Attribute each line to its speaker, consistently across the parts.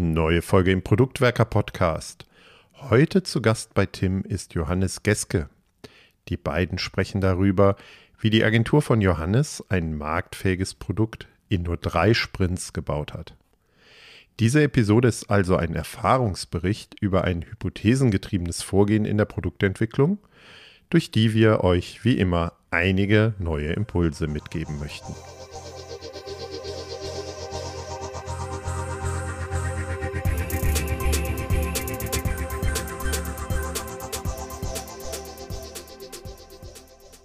Speaker 1: Neue Folge im Produktwerker Podcast. Heute zu Gast bei Tim ist Johannes Geske. Die beiden sprechen darüber, wie die Agentur von Johannes ein marktfähiges Produkt in nur drei Sprints gebaut hat. Diese Episode ist also ein Erfahrungsbericht über ein hypothesengetriebenes Vorgehen in der Produktentwicklung, durch die wir euch wie immer einige neue Impulse mitgeben möchten.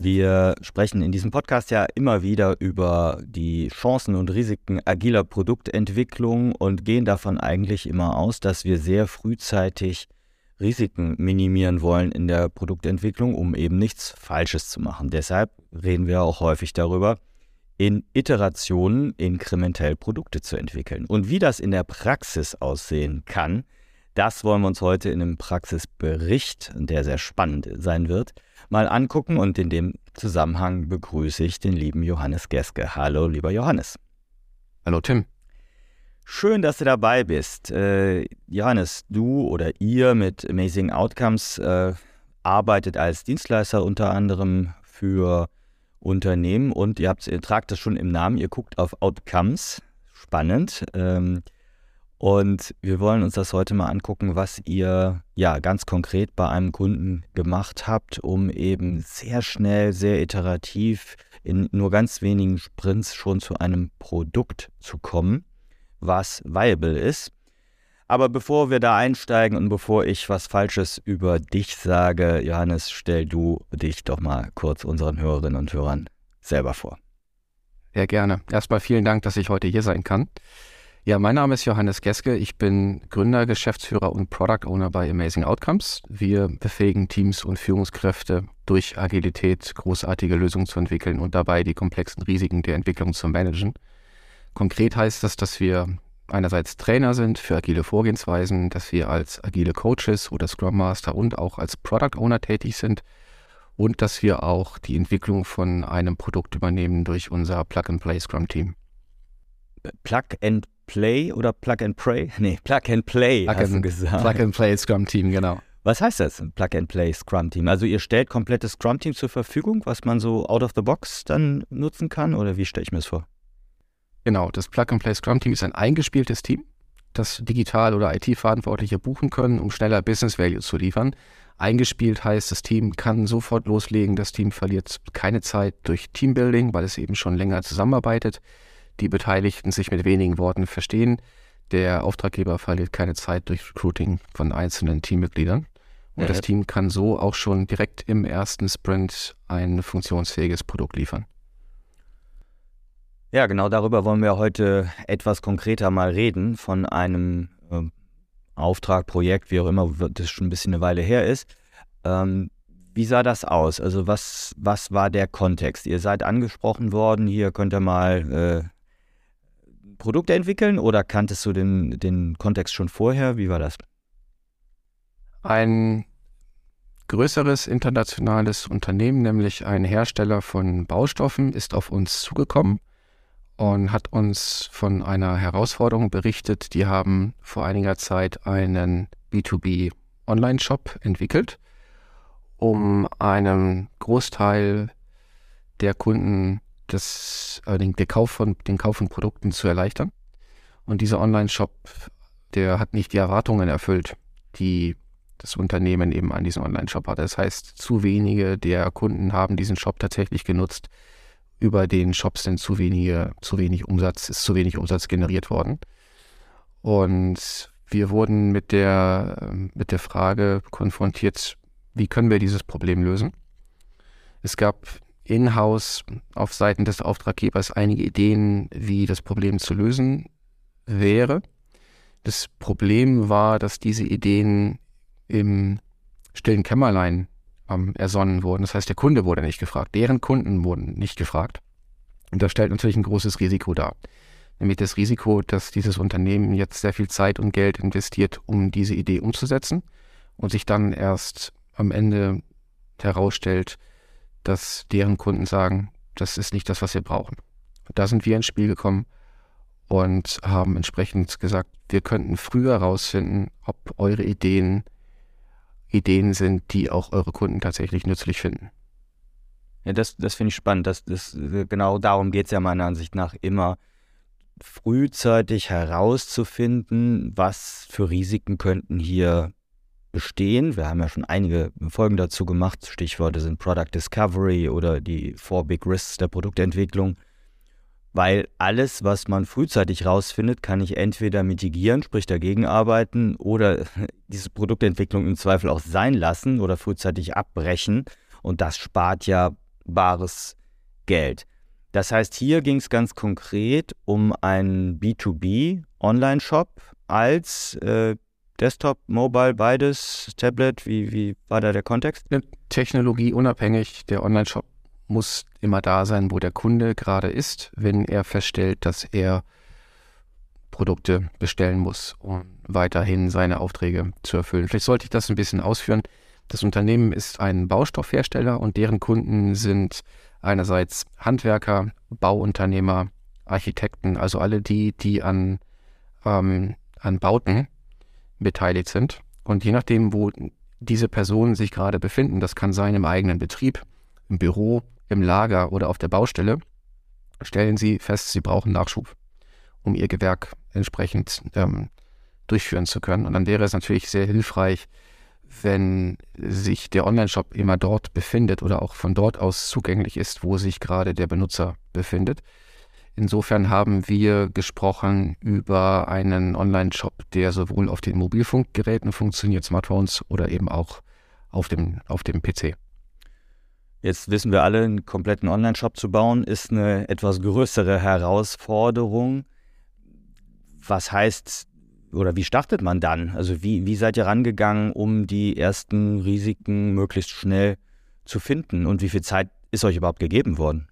Speaker 2: Wir sprechen in diesem Podcast ja immer wieder über die Chancen und Risiken agiler Produktentwicklung und gehen davon eigentlich immer aus, dass wir sehr frühzeitig Risiken minimieren wollen in der Produktentwicklung, um eben nichts Falsches zu machen. Deshalb reden wir auch häufig darüber, in Iterationen inkrementell Produkte zu entwickeln. Und wie das in der Praxis aussehen kann, das wollen wir uns heute in einem Praxisbericht, der sehr spannend sein wird, mal angucken. Und in dem Zusammenhang begrüße ich den lieben Johannes Geske. Hallo, lieber Johannes.
Speaker 3: Hallo, Tim.
Speaker 2: Schön, dass du dabei bist. Äh, Johannes, du oder ihr mit Amazing Outcomes äh, arbeitet als Dienstleister unter anderem für Unternehmen und ihr, habt, ihr tragt das schon im Namen, ihr guckt auf Outcomes. Spannend. Ähm, und wir wollen uns das heute mal angucken, was ihr ja ganz konkret bei einem Kunden gemacht habt, um eben sehr schnell, sehr iterativ in nur ganz wenigen Sprints schon zu einem Produkt zu kommen, was viable ist. Aber bevor wir da einsteigen und bevor ich was Falsches über dich sage, Johannes, stell du dich doch mal kurz unseren Hörerinnen und Hörern selber vor.
Speaker 3: Sehr gerne. Erstmal vielen Dank, dass ich heute hier sein kann. Ja, mein Name ist Johannes Geske. Ich bin Gründer, Geschäftsführer und Product Owner bei Amazing Outcomes. Wir befähigen Teams und Führungskräfte durch Agilität großartige Lösungen zu entwickeln und dabei die komplexen Risiken der Entwicklung zu managen. Konkret heißt das, dass wir einerseits Trainer sind für agile Vorgehensweisen, dass wir als agile Coaches oder Scrum Master und auch als Product Owner tätig sind und dass wir auch die Entwicklung von einem Produkt übernehmen durch unser Plug-and-Play Scrum Team.
Speaker 2: Plug and Play oder Plug and Pray? Nee, Plug and Play,
Speaker 3: Plug hast and, du gesagt. Plug and Play Scrum Team, genau.
Speaker 2: Was heißt das, Plug and Play Scrum Team? Also ihr stellt komplettes Scrum Team zur Verfügung, was man so out of the box dann nutzen kann oder wie stelle ich mir das vor?
Speaker 3: Genau, das Plug and Play Scrum Team ist ein eingespieltes Team, das digital oder IT-Verantwortliche buchen können, um schneller Business Value zu liefern. Eingespielt heißt, das Team kann sofort loslegen, das Team verliert keine Zeit durch Teambuilding, weil es eben schon länger zusammenarbeitet die Beteiligten sich mit wenigen Worten verstehen. Der Auftraggeber verliert keine Zeit durch Recruiting von einzelnen Teammitgliedern. Und ja. das Team kann so auch schon direkt im ersten Sprint ein funktionsfähiges Produkt liefern.
Speaker 2: Ja, genau darüber wollen wir heute etwas konkreter mal reden, von einem äh, Auftrag, Projekt, wie auch immer, das schon ein bisschen eine Weile her ist. Ähm, wie sah das aus? Also was, was war der Kontext? Ihr seid angesprochen worden, hier könnt ihr mal äh, Produkte entwickeln oder kanntest du den, den Kontext schon vorher? Wie war das?
Speaker 3: Ein größeres internationales Unternehmen, nämlich ein Hersteller von Baustoffen, ist auf uns zugekommen und hat uns von einer Herausforderung berichtet. Die haben vor einiger Zeit einen B2B Online-Shop entwickelt, um einen Großteil der Kunden das, äh, den, den, Kauf von, den Kauf von Produkten zu erleichtern. Und dieser Online-Shop, der hat nicht die Erwartungen erfüllt, die das Unternehmen eben an diesen Online-Shop hatte. Das heißt, zu wenige der Kunden haben diesen Shop tatsächlich genutzt. Über den Shop sind zu wenige, zu wenig Umsatz, ist zu wenig Umsatz generiert worden. Und wir wurden mit der, mit der Frage konfrontiert, wie können wir dieses Problem lösen? Es gab in-house auf Seiten des Auftraggebers einige Ideen, wie das Problem zu lösen wäre. Das Problem war, dass diese Ideen im stillen Kämmerlein ähm, ersonnen wurden. Das heißt, der Kunde wurde nicht gefragt, deren Kunden wurden nicht gefragt. Und das stellt natürlich ein großes Risiko dar. Nämlich das Risiko, dass dieses Unternehmen jetzt sehr viel Zeit und Geld investiert, um diese Idee umzusetzen und sich dann erst am Ende herausstellt, dass deren Kunden sagen, das ist nicht das, was wir brauchen. Da sind wir ins Spiel gekommen und haben entsprechend gesagt, wir könnten früher herausfinden, ob eure Ideen Ideen sind, die auch eure Kunden tatsächlich nützlich finden.
Speaker 2: Ja, das, das finde ich spannend. Das, das, genau darum geht es ja meiner Ansicht nach immer, frühzeitig herauszufinden, was für Risiken könnten hier bestehen. Wir haben ja schon einige Folgen dazu gemacht. Stichworte sind Product Discovery oder die Four Big Risks der Produktentwicklung. Weil alles, was man frühzeitig rausfindet, kann ich entweder mitigieren, sprich dagegen arbeiten, oder diese Produktentwicklung im Zweifel auch sein lassen oder frühzeitig abbrechen. Und das spart ja bares Geld. Das heißt, hier ging es ganz konkret um einen B2B-Online-Shop als äh, Desktop, Mobile, beides, Tablet. Wie, wie war da der Kontext?
Speaker 3: Technologie unabhängig. Der Online-Shop muss immer da sein, wo der Kunde gerade ist, wenn er feststellt, dass er Produkte bestellen muss, um weiterhin seine Aufträge zu erfüllen. Vielleicht sollte ich das ein bisschen ausführen. Das Unternehmen ist ein Baustoffhersteller und deren Kunden sind einerseits Handwerker, Bauunternehmer, Architekten, also alle die, die an, ähm, an Bauten beteiligt sind. Und je nachdem, wo diese Personen sich gerade befinden, das kann sein im eigenen Betrieb, im Büro, im Lager oder auf der Baustelle, stellen sie fest, sie brauchen Nachschub, um ihr Gewerk entsprechend ähm, durchführen zu können. Und dann wäre es natürlich sehr hilfreich, wenn sich der Online-Shop immer dort befindet oder auch von dort aus zugänglich ist, wo sich gerade der Benutzer befindet. Insofern haben wir gesprochen über einen Online-Shop, der sowohl auf den Mobilfunkgeräten funktioniert, Smartphones oder eben auch auf dem, auf dem PC.
Speaker 2: Jetzt wissen wir alle, einen kompletten Online-Shop zu bauen, ist eine etwas größere Herausforderung. Was heißt oder wie startet man dann? Also wie, wie seid ihr rangegangen, um die ersten Risiken möglichst schnell zu finden? Und wie viel Zeit ist euch überhaupt gegeben worden?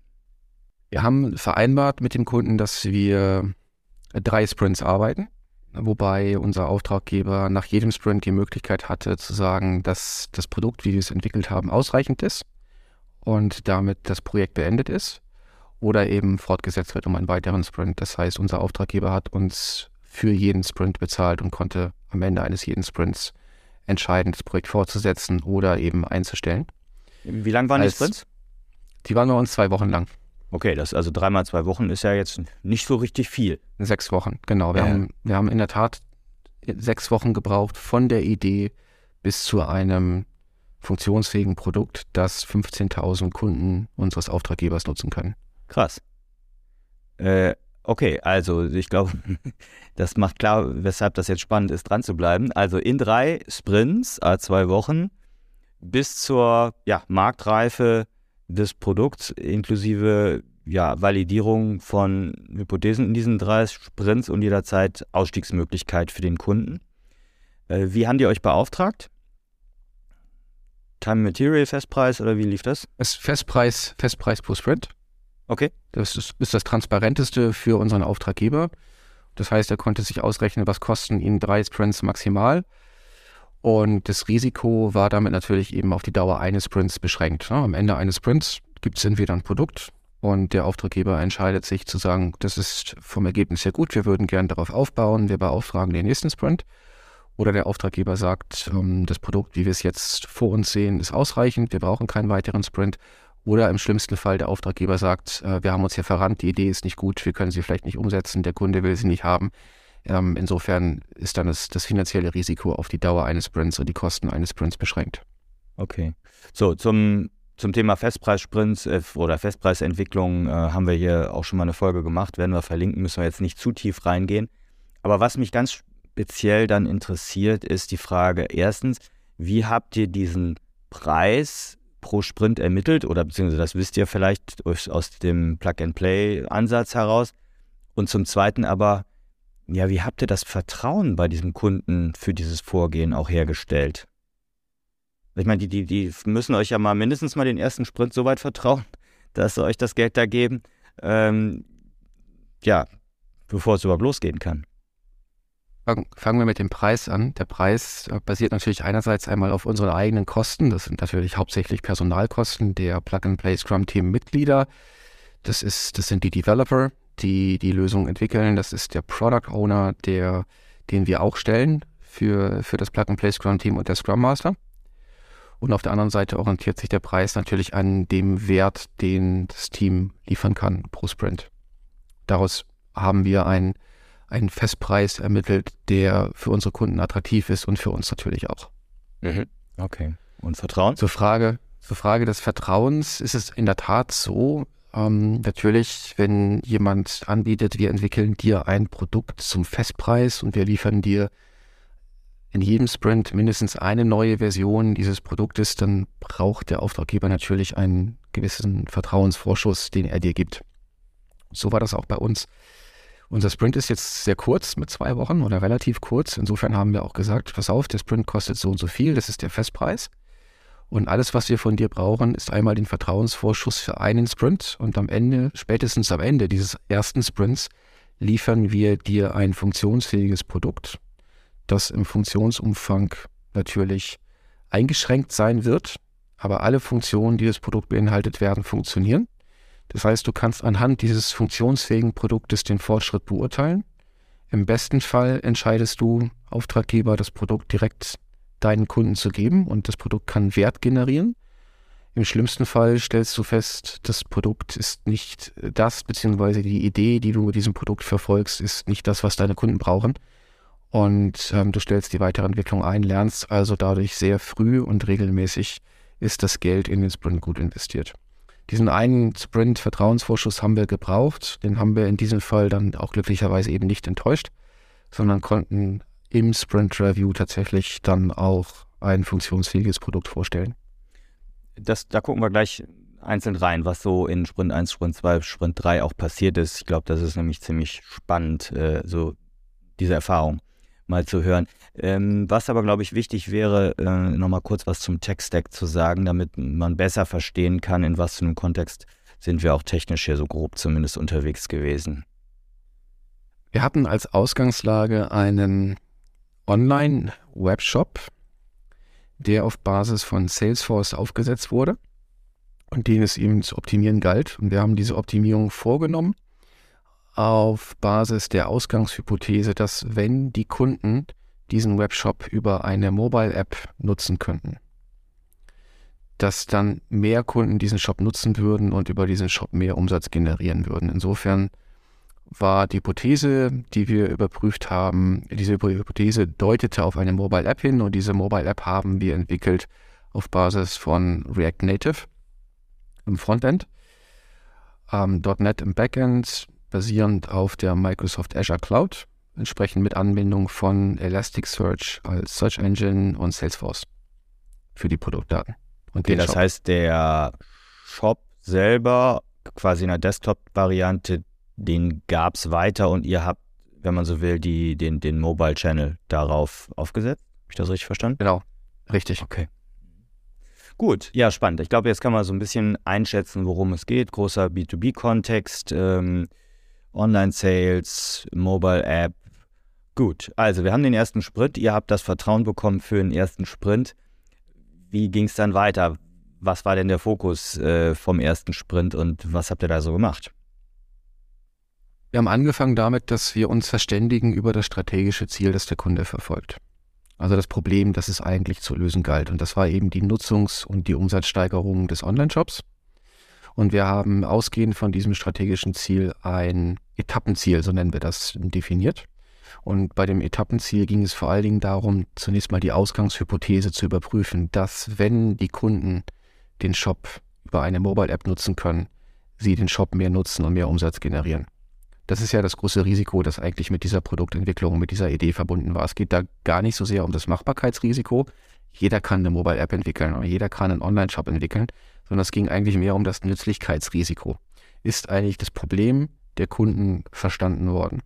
Speaker 3: Wir haben vereinbart mit dem Kunden, dass wir drei Sprints arbeiten, wobei unser Auftraggeber nach jedem Sprint die Möglichkeit hatte zu sagen, dass das Produkt, wie wir es entwickelt haben, ausreichend ist und damit das Projekt beendet ist oder eben fortgesetzt wird um einen weiteren Sprint. Das heißt, unser Auftraggeber hat uns für jeden Sprint bezahlt und konnte am Ende eines jeden Sprints entscheiden, das Projekt fortzusetzen oder eben einzustellen.
Speaker 2: Wie lang waren Als, die Sprints?
Speaker 3: Die waren bei uns zwei Wochen lang.
Speaker 2: Okay, das also dreimal zwei Wochen ist ja jetzt nicht so richtig viel.
Speaker 3: Sechs Wochen, genau. Wir, ja. haben, wir haben in der Tat sechs Wochen gebraucht von der Idee bis zu einem funktionsfähigen Produkt, das 15.000 Kunden unseres Auftraggebers nutzen können.
Speaker 2: Krass. Äh, okay, also ich glaube, das macht klar, weshalb das jetzt spannend ist, dran zu bleiben. Also in drei Sprints, a zwei Wochen, bis zur ja, Marktreife des Produkts inklusive ja, Validierung von Hypothesen in diesen drei Sprints und jederzeit Ausstiegsmöglichkeit für den Kunden. Äh, wie haben die euch beauftragt? Time Material Festpreis oder wie lief das?
Speaker 3: Es Festpreis, Festpreis pro Sprint.
Speaker 2: Okay.
Speaker 3: Das ist, ist, das transparenteste für unseren Auftraggeber. Das heißt, er konnte sich ausrechnen, was kosten ihn drei Sprints maximal. Und das Risiko war damit natürlich eben auf die Dauer eines Sprints beschränkt. Ne? Am Ende eines Sprints gibt es entweder ein Produkt und der Auftraggeber entscheidet sich zu sagen, das ist vom Ergebnis her gut, wir würden gerne darauf aufbauen, wir beauftragen den nächsten Sprint. Oder der Auftraggeber sagt, ähm, das Produkt, wie wir es jetzt vor uns sehen, ist ausreichend, wir brauchen keinen weiteren Sprint. Oder im schlimmsten Fall der Auftraggeber sagt, äh, wir haben uns hier verrannt, die Idee ist nicht gut, wir können sie vielleicht nicht umsetzen, der Kunde will sie nicht haben. Ähm, insofern ist dann das, das finanzielle Risiko auf die Dauer eines Sprints und die Kosten eines Sprints beschränkt.
Speaker 2: Okay. So, zum, zum Thema Festpreissprints äh, oder Festpreisentwicklung äh, haben wir hier auch schon mal eine Folge gemacht, werden wir verlinken, müssen wir jetzt nicht zu tief reingehen. Aber was mich ganz speziell dann interessiert, ist die Frage erstens, wie habt ihr diesen Preis pro Sprint ermittelt oder beziehungsweise das wisst ihr vielleicht aus dem Plug-and-Play-Ansatz heraus. Und zum Zweiten aber, ja, wie habt ihr das Vertrauen bei diesem Kunden für dieses Vorgehen auch hergestellt? Ich meine, die, die, die müssen euch ja mal mindestens mal den ersten Sprint so weit vertrauen, dass sie euch das Geld da geben. Ähm, ja, bevor es überhaupt losgehen kann.
Speaker 3: Fangen wir mit dem Preis an. Der Preis äh, basiert natürlich einerseits einmal auf unseren eigenen Kosten. Das sind natürlich hauptsächlich Personalkosten der Plug-and-Play Scrum-Team-Mitglieder. Das, ist, das sind die Developer, die die Lösung entwickeln. Das ist der Product Owner, der, den wir auch stellen für, für das Plug-and-Play Scrum-Team und der Scrum Master. Und auf der anderen Seite orientiert sich der Preis natürlich an dem Wert, den das Team liefern kann pro Sprint. Daraus haben wir einen, einen Festpreis ermittelt, der für unsere Kunden attraktiv ist und für uns natürlich auch.
Speaker 2: Mhm. Okay. Und Vertrauen?
Speaker 3: Zur Frage, zur Frage des Vertrauens ist es in der Tat so, ähm, natürlich, wenn jemand anbietet, wir entwickeln dir ein Produkt zum Festpreis und wir liefern dir in jedem Sprint mindestens eine neue Version dieses Produktes, dann braucht der Auftraggeber natürlich einen gewissen Vertrauensvorschuss, den er dir gibt. So war das auch bei uns. Unser Sprint ist jetzt sehr kurz mit zwei Wochen oder relativ kurz. Insofern haben wir auch gesagt, pass auf, der Sprint kostet so und so viel, das ist der Festpreis. Und alles, was wir von dir brauchen, ist einmal den Vertrauensvorschuss für einen Sprint. Und am Ende, spätestens am Ende dieses ersten Sprints, liefern wir dir ein funktionsfähiges Produkt, das im Funktionsumfang natürlich eingeschränkt sein wird, aber alle Funktionen, die das Produkt beinhaltet, werden funktionieren. Das heißt, du kannst anhand dieses funktionsfähigen Produktes den Fortschritt beurteilen. Im besten Fall entscheidest du, Auftraggeber, das Produkt direkt deinen Kunden zu geben und das Produkt kann Wert generieren. Im schlimmsten Fall stellst du fest, das Produkt ist nicht das, beziehungsweise die Idee, die du mit diesem Produkt verfolgst, ist nicht das, was deine Kunden brauchen und ähm, du stellst die Weiterentwicklung ein, lernst also dadurch sehr früh und regelmäßig ist das Geld in den Sprint gut investiert. Diesen einen Sprint-Vertrauensvorschuss haben wir gebraucht, den haben wir in diesem Fall dann auch glücklicherweise eben nicht enttäuscht, sondern konnten im Sprint-Review tatsächlich dann auch ein funktionsfähiges Produkt vorstellen.
Speaker 2: Das, da gucken wir gleich einzeln rein, was so in Sprint 1, Sprint 2, Sprint 3 auch passiert ist. Ich glaube, das ist nämlich ziemlich spannend, äh, so diese Erfahrung mal zu hören. Ähm, was aber, glaube ich, wichtig wäre, äh, nochmal kurz was zum Tech-Stack zu sagen, damit man besser verstehen kann, in was für einem Kontext sind wir auch technisch hier so grob zumindest unterwegs gewesen.
Speaker 3: Wir hatten als Ausgangslage einen Online-Webshop, der auf Basis von Salesforce aufgesetzt wurde und den es eben zu optimieren galt. Und wir haben diese Optimierung vorgenommen auf Basis der Ausgangshypothese, dass wenn die Kunden diesen Webshop über eine Mobile-App nutzen könnten, dass dann mehr Kunden diesen Shop nutzen würden und über diesen Shop mehr Umsatz generieren würden. Insofern war die Hypothese, die wir überprüft haben, diese Hypothese deutete auf eine Mobile App hin und diese Mobile App haben wir entwickelt auf Basis von React Native im Frontend, ähm, .NET im Backend, basierend auf der Microsoft Azure Cloud, entsprechend mit Anbindung von Elasticsearch als Search Engine und Salesforce für die Produktdaten.
Speaker 2: Und okay, das Shop. heißt, der Shop selber, quasi in der Desktop-Variante, den gab es weiter und ihr habt, wenn man so will, die, den, den Mobile-Channel darauf aufgesetzt. Habe ich das richtig verstanden?
Speaker 3: Genau, richtig.
Speaker 2: Okay. Gut, ja, spannend. Ich glaube, jetzt kann man so ein bisschen einschätzen, worum es geht. Großer B2B-Kontext. Ähm, Online-Sales, Mobile-App. Gut, also wir haben den ersten Sprint. Ihr habt das Vertrauen bekommen für den ersten Sprint. Wie ging es dann weiter? Was war denn der Fokus äh, vom ersten Sprint und was habt ihr da so gemacht?
Speaker 3: Wir haben angefangen damit, dass wir uns verständigen über das strategische Ziel, das der Kunde verfolgt. Also das Problem, das es eigentlich zu lösen galt. Und das war eben die Nutzungs- und die Umsatzsteigerung des Online-Shops. Und wir haben ausgehend von diesem strategischen Ziel ein Etappenziel, so nennen wir das, definiert. Und bei dem Etappenziel ging es vor allen Dingen darum, zunächst mal die Ausgangshypothese zu überprüfen, dass wenn die Kunden den Shop über eine Mobile-App nutzen können, sie den Shop mehr nutzen und mehr Umsatz generieren. Das ist ja das große Risiko, das eigentlich mit dieser Produktentwicklung, mit dieser Idee verbunden war. Es geht da gar nicht so sehr um das Machbarkeitsrisiko. Jeder kann eine Mobile-App entwickeln oder jeder kann einen Online-Shop entwickeln, sondern es ging eigentlich mehr um das Nützlichkeitsrisiko. Ist eigentlich das Problem der Kunden verstanden worden?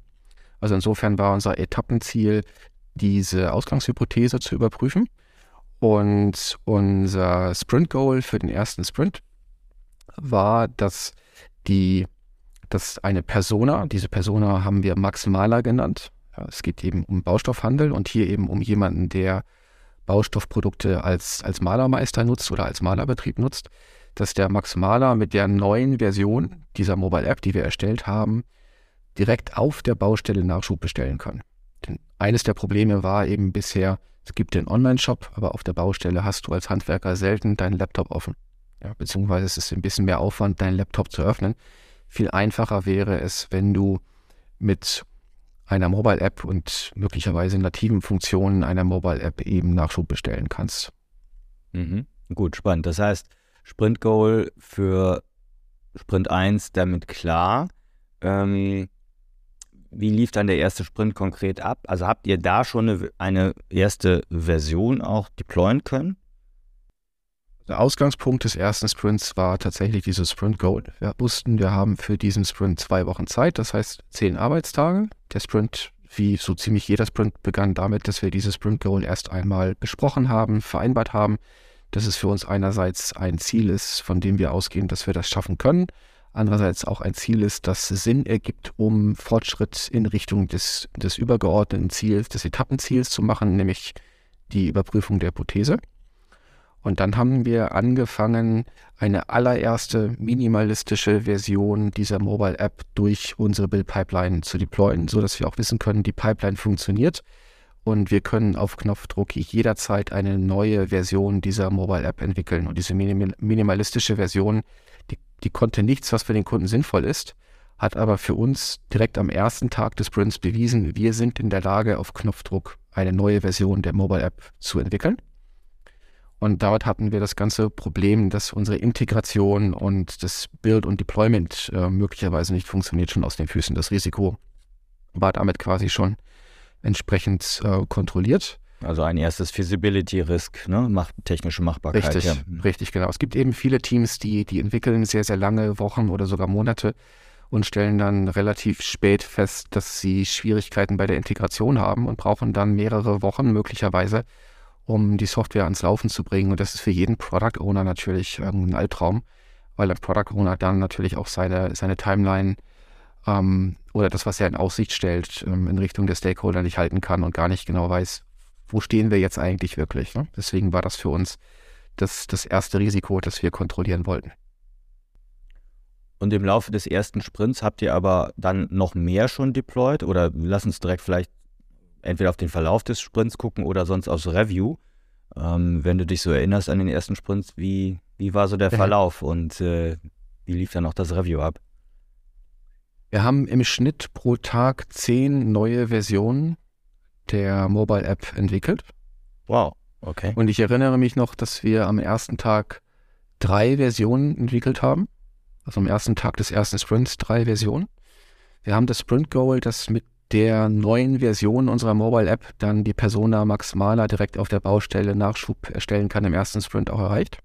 Speaker 3: Also insofern war unser Etappenziel, diese Ausgangshypothese zu überprüfen. Und unser Sprint-Goal für den ersten Sprint war, dass die, dass eine Persona, diese Persona haben wir Max Mahler genannt. Es geht eben um Baustoffhandel und hier eben um jemanden, der Baustoffprodukte als, als Malermeister nutzt oder als Malerbetrieb nutzt, dass der Max Maler mit der neuen Version dieser Mobile App, die wir erstellt haben, direkt auf der Baustelle Nachschub bestellen kann. Denn eines der Probleme war eben bisher, es gibt den Online-Shop, aber auf der Baustelle hast du als Handwerker selten deinen Laptop offen. Ja, beziehungsweise es ist ein bisschen mehr Aufwand, deinen Laptop zu öffnen. Viel einfacher wäre es, wenn du mit einer Mobile-App und möglicherweise nativen Funktionen einer Mobile-App eben Nachschub bestellen kannst.
Speaker 2: Mhm. Gut, spannend. Das heißt, Sprint Goal für Sprint 1 damit klar. Ähm, wie lief dann der erste Sprint konkret ab? Also habt ihr da schon eine, eine erste Version auch deployen können?
Speaker 3: Der Ausgangspunkt des ersten Sprints war tatsächlich dieses Sprint Goal. Wir wussten, wir haben für diesen Sprint zwei Wochen Zeit, das heißt zehn Arbeitstage. Der Sprint, wie so ziemlich jeder Sprint, begann damit, dass wir dieses Sprint Goal erst einmal besprochen haben, vereinbart haben, dass es für uns einerseits ein Ziel ist, von dem wir ausgehen, dass wir das schaffen können, andererseits auch ein Ziel ist, das Sinn ergibt, um Fortschritt in Richtung des, des übergeordneten Ziels, des Etappenziels zu machen, nämlich die Überprüfung der Hypothese. Und dann haben wir angefangen, eine allererste minimalistische Version dieser Mobile App durch unsere Build Pipeline zu deployen, sodass wir auch wissen können, die Pipeline funktioniert und wir können auf Knopfdruck jederzeit eine neue Version dieser Mobile App entwickeln. Und diese minimalistische Version, die, die konnte nichts, was für den Kunden sinnvoll ist, hat aber für uns direkt am ersten Tag des Sprints bewiesen, wir sind in der Lage, auf Knopfdruck eine neue Version der Mobile App zu entwickeln. Und dort hatten wir das ganze Problem, dass unsere Integration und das Build und Deployment äh, möglicherweise nicht funktioniert, schon aus den Füßen. Das Risiko war damit quasi schon entsprechend äh, kontrolliert.
Speaker 2: Also ein erstes Feasibility-Risk, ne? Mach, technische Machbarkeit.
Speaker 3: Richtig, ja. richtig, genau. Es gibt eben viele Teams, die, die entwickeln sehr, sehr lange Wochen oder sogar Monate und stellen dann relativ spät fest, dass sie Schwierigkeiten bei der Integration haben und brauchen dann mehrere Wochen möglicherweise, um die Software ans Laufen zu bringen. Und das ist für jeden Product Owner natürlich ein Albtraum, weil der Product Owner dann natürlich auch seine, seine Timeline ähm, oder das, was er in Aussicht stellt, ähm, in Richtung der Stakeholder nicht halten kann und gar nicht genau weiß, wo stehen wir jetzt eigentlich wirklich. Ne? Deswegen war das für uns das, das erste Risiko, das wir kontrollieren wollten.
Speaker 2: Und im Laufe des ersten Sprints habt ihr aber dann noch mehr schon deployed oder lass uns direkt vielleicht entweder auf den Verlauf des Sprints gucken oder sonst aufs Review. Ähm, wenn du dich so erinnerst an den ersten Sprints, wie, wie war so der Verlauf und äh, wie lief dann auch das Review ab?
Speaker 3: Wir haben im Schnitt pro Tag zehn neue Versionen der Mobile App entwickelt.
Speaker 2: Wow, okay.
Speaker 3: Und ich erinnere mich noch, dass wir am ersten Tag drei Versionen entwickelt haben. Also am ersten Tag des ersten Sprints drei Versionen. Wir haben das Sprint Goal, das mit der neuen Version unserer Mobile App dann die Persona Max Maler direkt auf der Baustelle Nachschub erstellen kann, im ersten Sprint auch erreicht.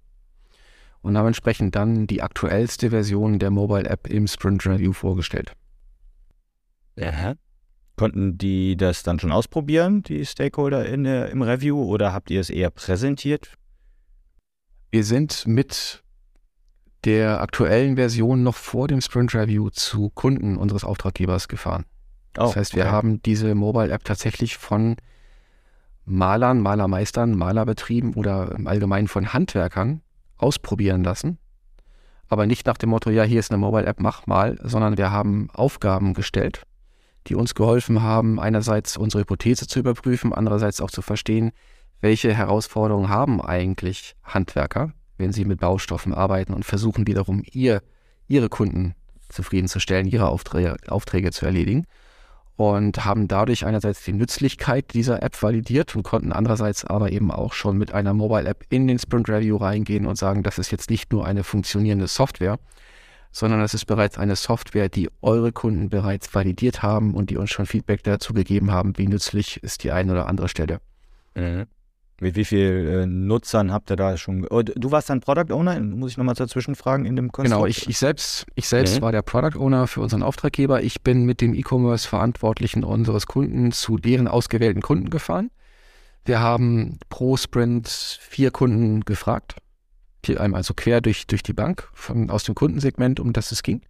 Speaker 3: Und haben entsprechend dann die aktuellste Version der Mobile App im Sprint Review vorgestellt.
Speaker 2: Ja. Konnten die das dann schon ausprobieren, die Stakeholder in im Review, oder habt ihr es eher präsentiert?
Speaker 3: Wir sind mit der aktuellen Version noch vor dem Sprint Review zu Kunden unseres Auftraggebers gefahren. Das oh, heißt, wir okay. haben diese Mobile App tatsächlich von Malern, Malermeistern, Malerbetrieben oder im Allgemeinen von Handwerkern ausprobieren lassen. Aber nicht nach dem Motto, ja, hier ist eine Mobile App, mach mal, sondern wir haben Aufgaben gestellt die uns geholfen haben, einerseits unsere Hypothese zu überprüfen, andererseits auch zu verstehen, welche Herausforderungen haben eigentlich Handwerker, wenn sie mit Baustoffen arbeiten und versuchen wiederum ihr, ihre Kunden zufriedenzustellen, ihre Aufträge, Aufträge zu erledigen und haben dadurch einerseits die Nützlichkeit dieser App validiert und konnten andererseits aber eben auch schon mit einer Mobile App in den Sprint Review reingehen und sagen, das ist jetzt nicht nur eine funktionierende Software, sondern es ist bereits eine Software, die eure Kunden bereits validiert haben und die uns schon Feedback dazu gegeben haben, wie nützlich ist die eine oder andere Stelle.
Speaker 2: Mhm. Mit wie vielen äh, Nutzern habt ihr da schon? Du warst dann Product Owner, muss ich nochmal dazwischen fragen in dem
Speaker 3: Konstrukt? Genau, ich, ich selbst, ich selbst mhm. war der Product Owner für unseren Auftraggeber. Ich bin mit dem E-Commerce-Verantwortlichen unseres Kunden zu deren ausgewählten Kunden gefahren. Wir haben pro Sprint vier Kunden gefragt also quer durch, durch die Bank von, aus dem Kundensegment, um das es ging.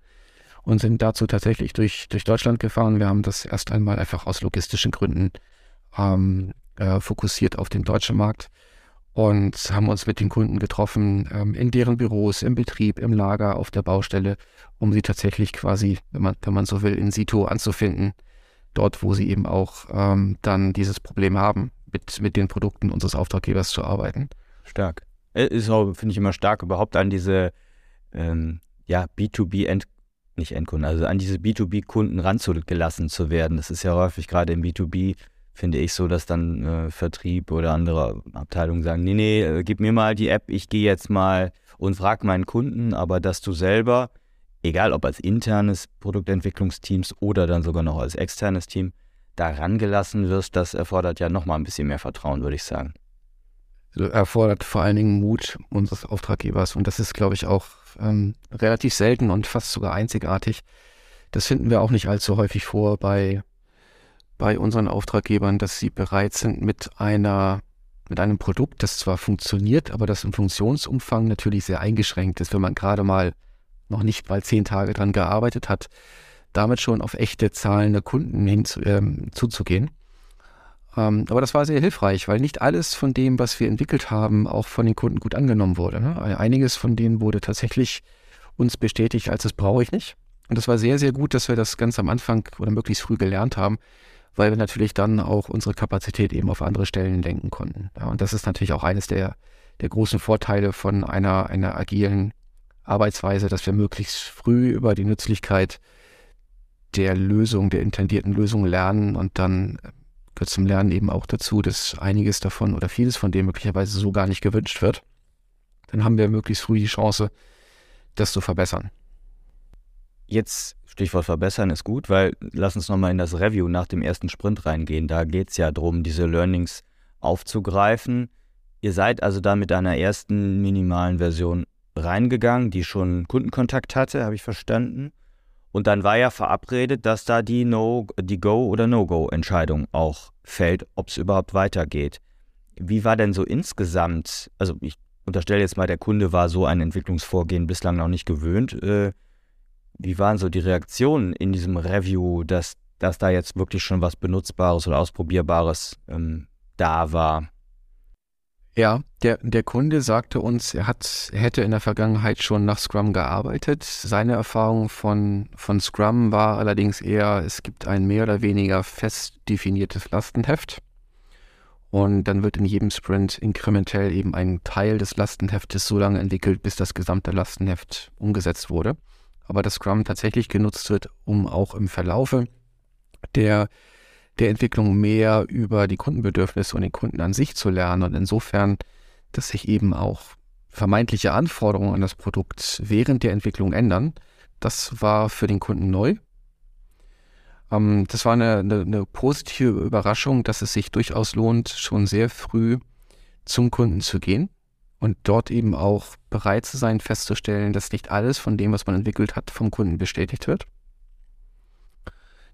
Speaker 3: Und sind dazu tatsächlich durch, durch Deutschland gefahren. Wir haben das erst einmal einfach aus logistischen Gründen ähm, äh, fokussiert auf den deutschen Markt und haben uns mit den Kunden getroffen, ähm, in deren Büros, im Betrieb, im Lager, auf der Baustelle, um sie tatsächlich quasi, wenn man, wenn man so will, in situ anzufinden, dort, wo sie eben auch ähm, dann dieses Problem haben, mit, mit den Produkten unseres Auftraggebers zu arbeiten.
Speaker 2: Stark. Äh, ist auch, finde ich, immer stark, überhaupt an diese ähm, ja, B2B-End, nicht Endkunden, also an diese B2B-Kunden ranzugelassen zu werden. Das ist ja häufig gerade im B2B finde ich so, dass dann äh, Vertrieb oder andere Abteilungen sagen, nee, nee, äh, gib mir mal die App, ich gehe jetzt mal und frage meinen Kunden, aber dass du selber, egal ob als internes Produktentwicklungsteams oder dann sogar noch als externes Team, da rangelassen wirst, das erfordert ja nochmal ein bisschen mehr Vertrauen, würde ich sagen.
Speaker 3: Erfordert vor allen Dingen Mut unseres Auftraggebers und das ist, glaube ich, auch ähm, relativ selten und fast sogar einzigartig. Das finden wir auch nicht allzu häufig vor bei bei unseren Auftraggebern, dass sie bereit sind mit einer mit einem Produkt, das zwar funktioniert, aber das im Funktionsumfang natürlich sehr eingeschränkt ist, wenn man gerade mal noch nicht mal zehn Tage dran gearbeitet hat, damit schon auf echte zahlende Kunden hinzu, ähm, zuzugehen. Ähm, aber das war sehr hilfreich, weil nicht alles von dem, was wir entwickelt haben, auch von den Kunden gut angenommen wurde. Ne? Einiges von denen wurde tatsächlich uns bestätigt, als das brauche ich nicht. Und das war sehr, sehr gut, dass wir das ganz am Anfang oder möglichst früh gelernt haben, weil wir natürlich dann auch unsere Kapazität eben auf andere Stellen lenken konnten. Ja, und das ist natürlich auch eines der, der großen Vorteile von einer, einer agilen Arbeitsweise, dass wir möglichst früh über die Nützlichkeit der Lösung, der intendierten Lösung lernen und dann gehört zum Lernen eben auch dazu, dass einiges davon oder vieles von dem möglicherweise so gar nicht gewünscht wird. Dann haben wir möglichst früh die Chance, das zu verbessern.
Speaker 2: Jetzt Stichwort verbessern ist gut, weil lass uns nochmal in das Review nach dem ersten Sprint reingehen. Da geht es ja darum, diese Learnings aufzugreifen. Ihr seid also da mit einer ersten minimalen Version reingegangen, die schon Kundenkontakt hatte, habe ich verstanden. Und dann war ja verabredet, dass da die No, die Go- oder No-Go-Entscheidung auch fällt, ob es überhaupt weitergeht. Wie war denn so insgesamt, also ich unterstelle jetzt mal, der Kunde war so ein Entwicklungsvorgehen bislang noch nicht gewöhnt. Äh, wie waren so die Reaktionen in diesem Review, dass, dass da jetzt wirklich schon was Benutzbares oder Ausprobierbares ähm, da war?
Speaker 3: Ja, der, der Kunde sagte uns, er, hat, hätte in der Vergangenheit schon nach Scrum gearbeitet. Seine Erfahrung von, von Scrum war allerdings eher, es gibt ein mehr oder weniger fest definiertes Lastenheft. Und dann wird in jedem Sprint inkrementell eben ein Teil des Lastenheftes so lange entwickelt, bis das gesamte Lastenheft umgesetzt wurde aber das Scrum tatsächlich genutzt wird, um auch im Verlaufe der, der Entwicklung mehr über die Kundenbedürfnisse und den Kunden an sich zu lernen und insofern, dass sich eben auch vermeintliche Anforderungen an das Produkt während der Entwicklung ändern. Das war für den Kunden neu. Ähm, das war eine, eine, eine positive Überraschung, dass es sich durchaus lohnt, schon sehr früh zum Kunden zu gehen und dort eben auch bereit zu sein, festzustellen, dass nicht alles von dem, was man entwickelt hat, vom Kunden bestätigt wird.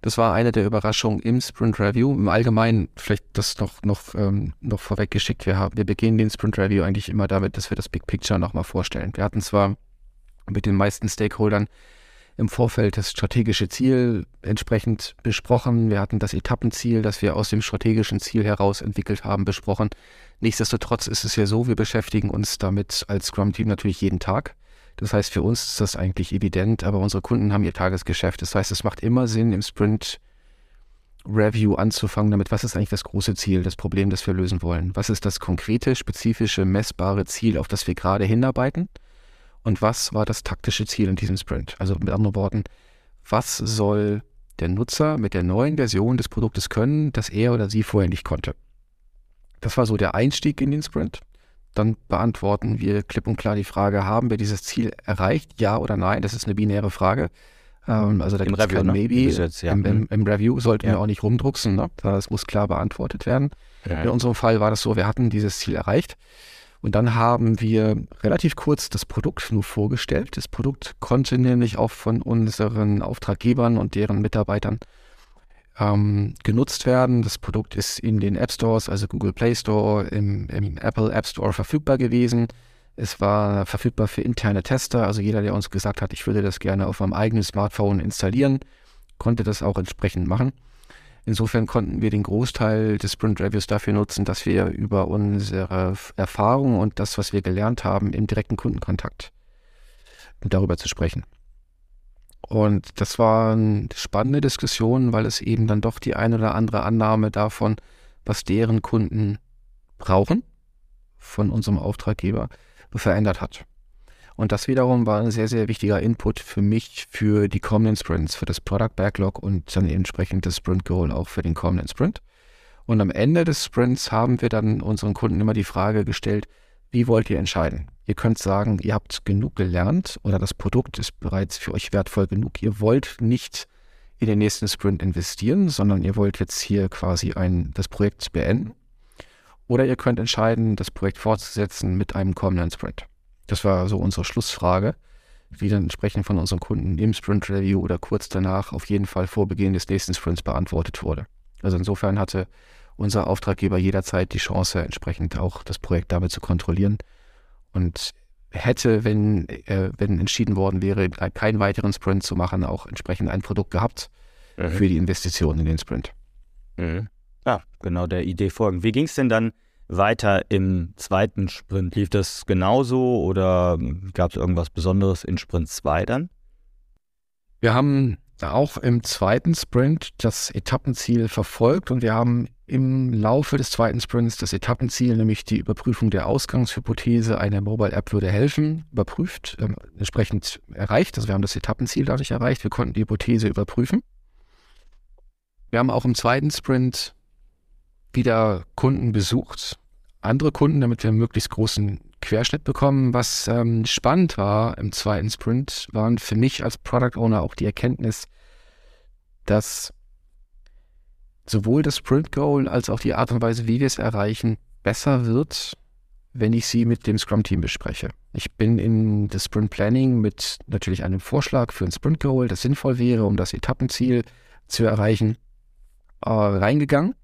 Speaker 3: Das war eine der Überraschungen im Sprint Review. Im Allgemeinen, vielleicht das noch, noch, ähm, noch vorweggeschickt, wir, haben, wir beginnen den Sprint Review eigentlich immer damit, dass wir das Big Picture nochmal vorstellen. Wir hatten zwar mit den meisten Stakeholdern im Vorfeld das strategische Ziel entsprechend besprochen. Wir hatten das Etappenziel, das wir aus dem strategischen Ziel heraus entwickelt haben, besprochen. Nichtsdestotrotz ist es ja so, wir beschäftigen uns damit als Scrum-Team natürlich jeden Tag. Das heißt, für uns ist das eigentlich evident, aber unsere Kunden haben ihr Tagesgeschäft. Das heißt, es macht immer Sinn, im Sprint Review anzufangen damit, was ist eigentlich das große Ziel, das Problem, das wir lösen wollen? Was ist das konkrete, spezifische, messbare Ziel, auf das wir gerade hinarbeiten? Und was war das taktische Ziel in diesem Sprint? Also mit anderen Worten, was soll der Nutzer mit der neuen Version des Produktes können, das er oder sie vorher nicht konnte? Das war so der Einstieg in den Sprint. Dann beantworten wir klipp und klar die Frage, haben wir dieses Ziel erreicht? Ja oder nein? Das ist eine binäre Frage. Ähm, also da gibt es kein ne? Maybe. Jetzt, ja. Im, im, mhm. Im, Review sollten ja. wir auch nicht rumdrucksen. Ne? Das muss klar beantwortet werden. Ja. In unserem Fall war das so, wir hatten dieses Ziel erreicht. Und dann haben wir relativ kurz das Produkt nur vorgestellt. Das Produkt konnte nämlich auch von unseren Auftraggebern und deren Mitarbeitern ähm, genutzt werden. Das Produkt ist in den App Stores, also Google Play Store, im, im Apple App Store verfügbar gewesen. Es war verfügbar für interne Tester, also jeder, der uns gesagt hat, ich würde das gerne auf meinem eigenen Smartphone installieren, konnte das auch entsprechend machen. Insofern konnten wir den Großteil des Sprint Reviews dafür nutzen, dass wir über unsere Erfahrungen und das, was wir gelernt haben, im direkten Kundenkontakt darüber zu sprechen. Und das waren spannende Diskussionen, weil es eben dann doch die eine oder andere Annahme davon, was deren Kunden brauchen, von unserem Auftraggeber verändert hat. Und das wiederum war ein sehr, sehr wichtiger Input für mich für die kommenden Sprints, für das Product Backlog und dann entsprechend das Sprint Goal auch für den kommenden Sprint. Und am Ende des Sprints haben wir dann unseren Kunden immer die Frage gestellt, wie wollt ihr entscheiden? Ihr könnt sagen, ihr habt genug gelernt oder das Produkt ist bereits für euch wertvoll genug. Ihr wollt nicht in den nächsten Sprint investieren, sondern ihr wollt jetzt hier quasi ein, das Projekt beenden. Oder ihr könnt entscheiden, das Projekt fortzusetzen mit einem kommenden Sprint. Das war so unsere Schlussfrage, die dann entsprechend von unseren Kunden im Sprint Review oder kurz danach auf jeden Fall vor Beginn des nächsten Sprints beantwortet wurde. Also insofern hatte unser Auftraggeber jederzeit die Chance, entsprechend auch das Projekt damit zu kontrollieren und hätte, wenn, äh, wenn entschieden worden wäre, keinen weiteren Sprint zu machen, auch entsprechend ein Produkt gehabt mhm. für die Investition in den Sprint.
Speaker 2: Mhm. Ja, genau der Idee folgen. Wie ging es denn dann weiter im zweiten Sprint? Lief das genauso oder gab es irgendwas Besonderes in Sprint 2 dann?
Speaker 3: Wir haben auch im zweiten Sprint das Etappenziel verfolgt und wir haben im Laufe des zweiten Sprints das Etappenziel, nämlich die Überprüfung der Ausgangshypothese, eine Mobile App würde helfen, überprüft, äh, entsprechend erreicht. Also wir haben das Etappenziel dadurch erreicht, wir konnten die Hypothese überprüfen. Wir haben auch im zweiten Sprint wieder Kunden besucht, andere Kunden, damit wir einen möglichst großen Querschnitt bekommen. Was ähm, spannend war im zweiten Sprint, waren für mich als Product Owner auch die Erkenntnis, dass sowohl das Sprint Goal als auch die Art und Weise, wie wir es erreichen, besser wird, wenn ich sie mit dem Scrum-Team bespreche. Ich bin in das Sprint Planning mit natürlich einem Vorschlag für ein Sprint Goal, das sinnvoll wäre, um das Etappenziel zu erreichen, äh, reingegangen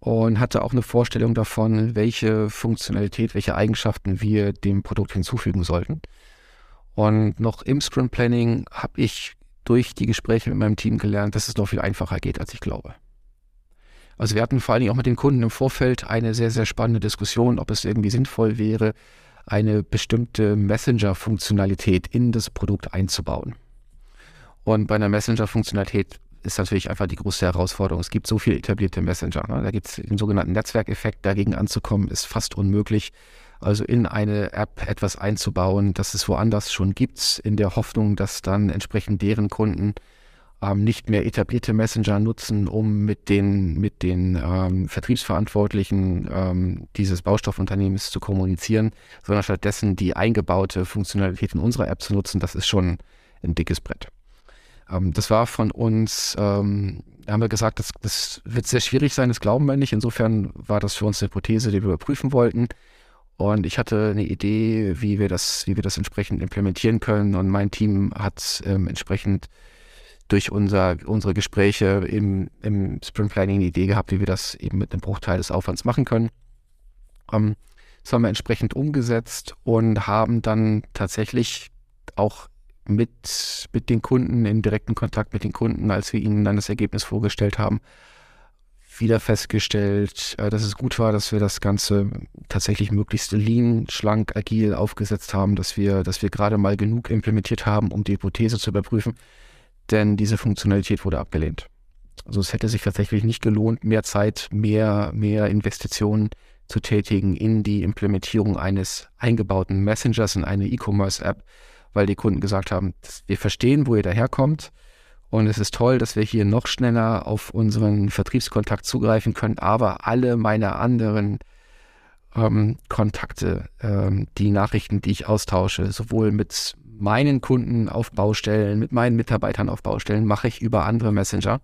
Speaker 3: und hatte auch eine Vorstellung davon, welche Funktionalität, welche Eigenschaften wir dem Produkt hinzufügen sollten. Und noch im Sprint Planning habe ich durch die Gespräche mit meinem Team gelernt, dass es noch viel einfacher geht, als ich glaube. Also wir hatten vor allen Dingen auch mit den Kunden im Vorfeld eine sehr, sehr spannende Diskussion, ob es irgendwie sinnvoll wäre, eine bestimmte Messenger-Funktionalität in das Produkt einzubauen. Und bei einer Messenger-Funktionalität ist natürlich einfach die große Herausforderung. Es gibt so viele etablierte Messenger. Ne? Da gibt es den sogenannten Netzwerkeffekt, dagegen anzukommen, ist fast unmöglich. Also in eine App etwas einzubauen, das es woanders schon gibt, in der Hoffnung, dass dann entsprechend deren Kunden ähm, nicht mehr etablierte Messenger nutzen, um mit den, mit den ähm, Vertriebsverantwortlichen ähm, dieses Baustoffunternehmens zu kommunizieren, sondern stattdessen die eingebaute Funktionalität in unserer App zu nutzen, das ist schon ein dickes Brett. Ähm, das war von uns, ähm, haben wir gesagt, das, das wird sehr schwierig sein, das glauben wir nicht. Insofern war das für uns eine Hypothese, die wir überprüfen wollten. Und ich hatte eine Idee, wie wir das, wie wir das entsprechend implementieren können. Und mein Team hat ähm, entsprechend durch unser, unsere Gespräche im, im Sprint Planning eine Idee gehabt, wie wir das eben mit einem Bruchteil des Aufwands machen können. Ähm, das haben wir entsprechend umgesetzt und haben dann tatsächlich auch mit, mit den Kunden, in direkten Kontakt mit den Kunden, als wir ihnen dann das Ergebnis vorgestellt haben, wieder festgestellt, äh, dass es gut war, dass wir das Ganze tatsächlich möglichst lean, schlank, agil aufgesetzt haben, dass wir, dass wir gerade mal genug implementiert haben, um die Hypothese zu überprüfen, denn diese Funktionalität wurde abgelehnt. Also es hätte sich tatsächlich nicht gelohnt, mehr Zeit, mehr, mehr Investitionen zu tätigen in die Implementierung eines eingebauten Messengers in eine E-Commerce-App, weil die Kunden gesagt haben, wir verstehen, wo ihr daherkommt. Und es ist toll, dass wir hier noch schneller auf unseren Vertriebskontakt zugreifen können. Aber alle meine anderen ähm, Kontakte, ähm, die Nachrichten, die ich austausche, sowohl mit meinen Kunden auf Baustellen, mit meinen Mitarbeitern auf Baustellen, mache ich über andere Messenger.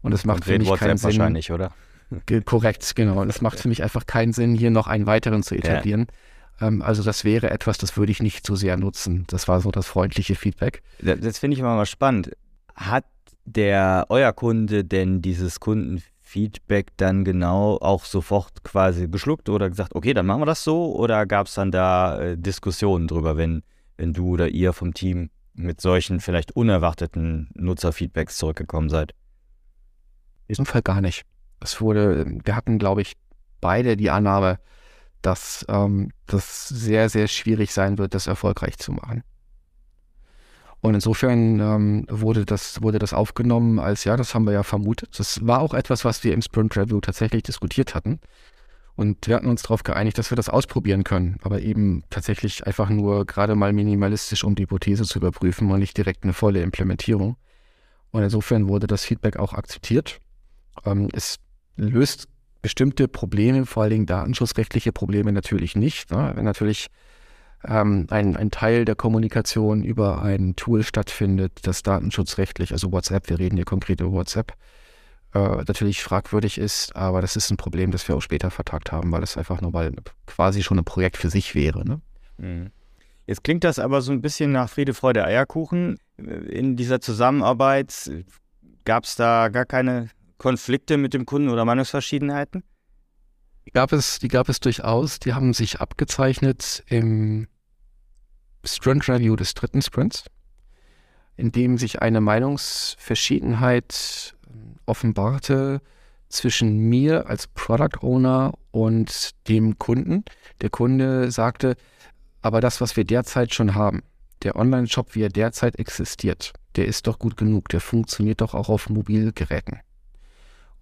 Speaker 3: Und es macht für mich WhatsApp keinen Sinn.
Speaker 2: wahrscheinlich, oder?
Speaker 3: Korrekt, genau. Und es macht für mich einfach keinen Sinn, hier noch einen weiteren zu etablieren. Ja. Ähm, also das wäre etwas, das würde ich nicht so sehr nutzen. Das war so das freundliche Feedback.
Speaker 2: Das, das finde ich immer mal spannend. Hat der euer Kunde denn dieses Kundenfeedback dann genau auch sofort quasi geschluckt oder gesagt, okay, dann machen wir das so? Oder gab es dann da äh, Diskussionen drüber, wenn, wenn du oder ihr vom Team mit solchen vielleicht unerwarteten Nutzerfeedbacks zurückgekommen seid?
Speaker 3: diesem Fall gar nicht. Es wurde, wir hatten, glaube ich, beide die Annahme, dass ähm, das sehr, sehr schwierig sein wird, das erfolgreich zu machen. Und insofern ähm, wurde, das, wurde das aufgenommen als, ja, das haben wir ja vermutet. Das war auch etwas, was wir im Sprint Review tatsächlich diskutiert hatten. Und wir hatten uns darauf geeinigt, dass wir das ausprobieren können, aber eben tatsächlich einfach nur gerade mal minimalistisch, um die Hypothese zu überprüfen und nicht direkt eine volle Implementierung. Und insofern wurde das Feedback auch akzeptiert. Ähm, es löst bestimmte Probleme, vor allen Dingen datenschutzrechtliche Probleme natürlich nicht. Ne? Wenn natürlich ähm, ein, ein Teil der Kommunikation über ein Tool stattfindet, das datenschutzrechtlich, also WhatsApp, wir reden hier konkret über WhatsApp, äh, natürlich fragwürdig ist, aber das ist ein Problem, das wir auch später vertagt haben, weil es einfach nur mal quasi schon ein Projekt für sich wäre. Ne?
Speaker 2: Mhm. Jetzt klingt das aber so ein bisschen nach Friede, Freude, Eierkuchen. In dieser Zusammenarbeit gab es da gar keine Konflikte mit dem Kunden oder Meinungsverschiedenheiten?
Speaker 3: Die gab es, die gab es durchaus. Die haben sich abgezeichnet im Sprint Review des dritten Sprints, in dem sich eine Meinungsverschiedenheit offenbarte zwischen mir als Product Owner und dem Kunden. Der Kunde sagte, aber das, was wir derzeit schon haben, der Online-Shop, wie er derzeit existiert, der ist doch gut genug, der funktioniert doch auch auf Mobilgeräten.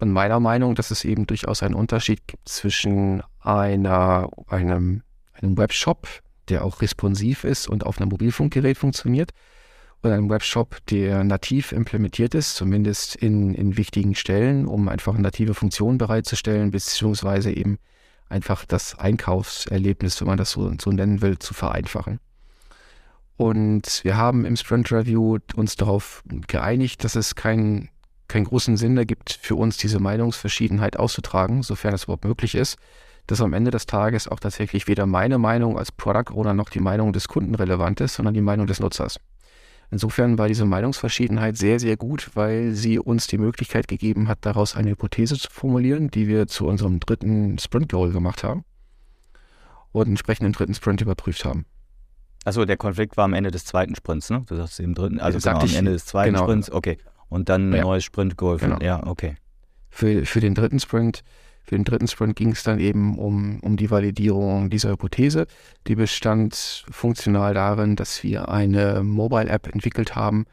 Speaker 3: Und meiner Meinung, dass es eben durchaus einen Unterschied gibt zwischen einer, einem, einem Webshop, der auch responsiv ist und auf einem Mobilfunkgerät funktioniert, oder einem Webshop, der nativ implementiert ist, zumindest in, in wichtigen Stellen, um einfach native Funktionen bereitzustellen, beziehungsweise eben einfach das Einkaufserlebnis, wenn man das so, so nennen will, zu vereinfachen. Und wir haben im Sprint Review uns darauf geeinigt, dass es keinen keinen großen Sinn ergibt, für uns diese Meinungsverschiedenheit auszutragen, sofern es überhaupt möglich ist, dass am Ende des Tages auch tatsächlich weder meine Meinung als Product Owner noch die Meinung des Kunden relevant ist, sondern die Meinung des Nutzers. Insofern war diese Meinungsverschiedenheit sehr, sehr gut, weil sie uns die Möglichkeit gegeben hat, daraus eine Hypothese zu formulieren, die wir zu unserem dritten Sprint-Goal gemacht haben und entsprechend im dritten Sprint überprüft haben.
Speaker 2: Achso, der Konflikt war am Ende des zweiten Sprints, ne? Du sagst im dritten, also genau, am Ende des zweiten genau. Sprints, okay. Und dann ein ja. neues Sprint-Goal. Genau. Ja, okay.
Speaker 3: Für, für den dritten Sprint für den dritten Sprint ging es dann eben um, um die Validierung dieser Hypothese. Die bestand funktional darin, dass wir eine Mobile-App entwickelt haben,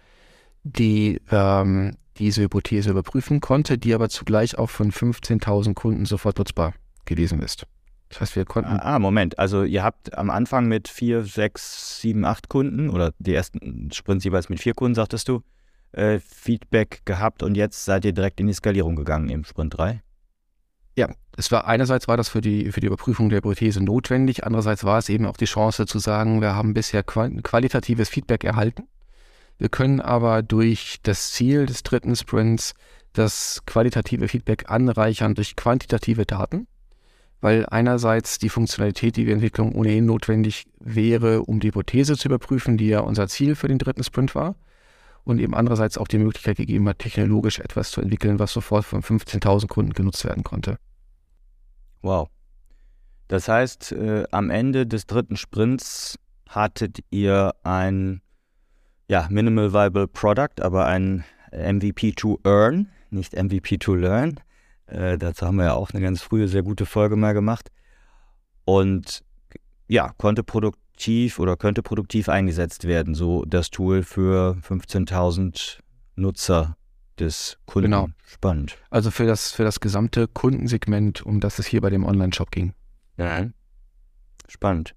Speaker 3: die ähm, diese Hypothese überprüfen konnte, die aber zugleich auch von 15.000 Kunden sofort nutzbar gewesen ist.
Speaker 2: Das heißt, wir konnten. Ah, ah, Moment. Also, ihr habt am Anfang mit vier, sechs, sieben, acht Kunden oder die ersten Sprints jeweils mit vier Kunden, sagtest du, äh, Feedback gehabt und jetzt seid ihr direkt in die Skalierung gegangen im Sprint 3?
Speaker 3: Ja, es war einerseits war das für die, für die Überprüfung der Hypothese notwendig, andererseits war es eben auch die Chance zu sagen, wir haben bisher qualitatives Feedback erhalten. Wir können aber durch das Ziel des dritten Sprints das qualitative Feedback anreichern durch quantitative Daten, weil einerseits die Funktionalität, die wir entwickeln, ohnehin notwendig wäre, um die Hypothese zu überprüfen, die ja unser Ziel für den dritten Sprint war und eben andererseits auch die Möglichkeit gegeben hat, technologisch etwas zu entwickeln, was sofort von 15.000 Kunden genutzt werden konnte.
Speaker 2: Wow. Das heißt, äh, am Ende des dritten Sprints hattet ihr ein ja, Minimal Viable Product, aber ein MVP to Earn, nicht MVP to Learn. Äh, dazu haben wir ja auch eine ganz frühe, sehr gute Folge mal gemacht. Und ja, konnte produktiv oder könnte produktiv eingesetzt werden, so das Tool für 15.000 Nutzer des Kunden. Genau.
Speaker 3: Spannend. Also für das, für das gesamte Kundensegment, um das es hier bei dem Online-Shop ging.
Speaker 2: Ja. Spannend.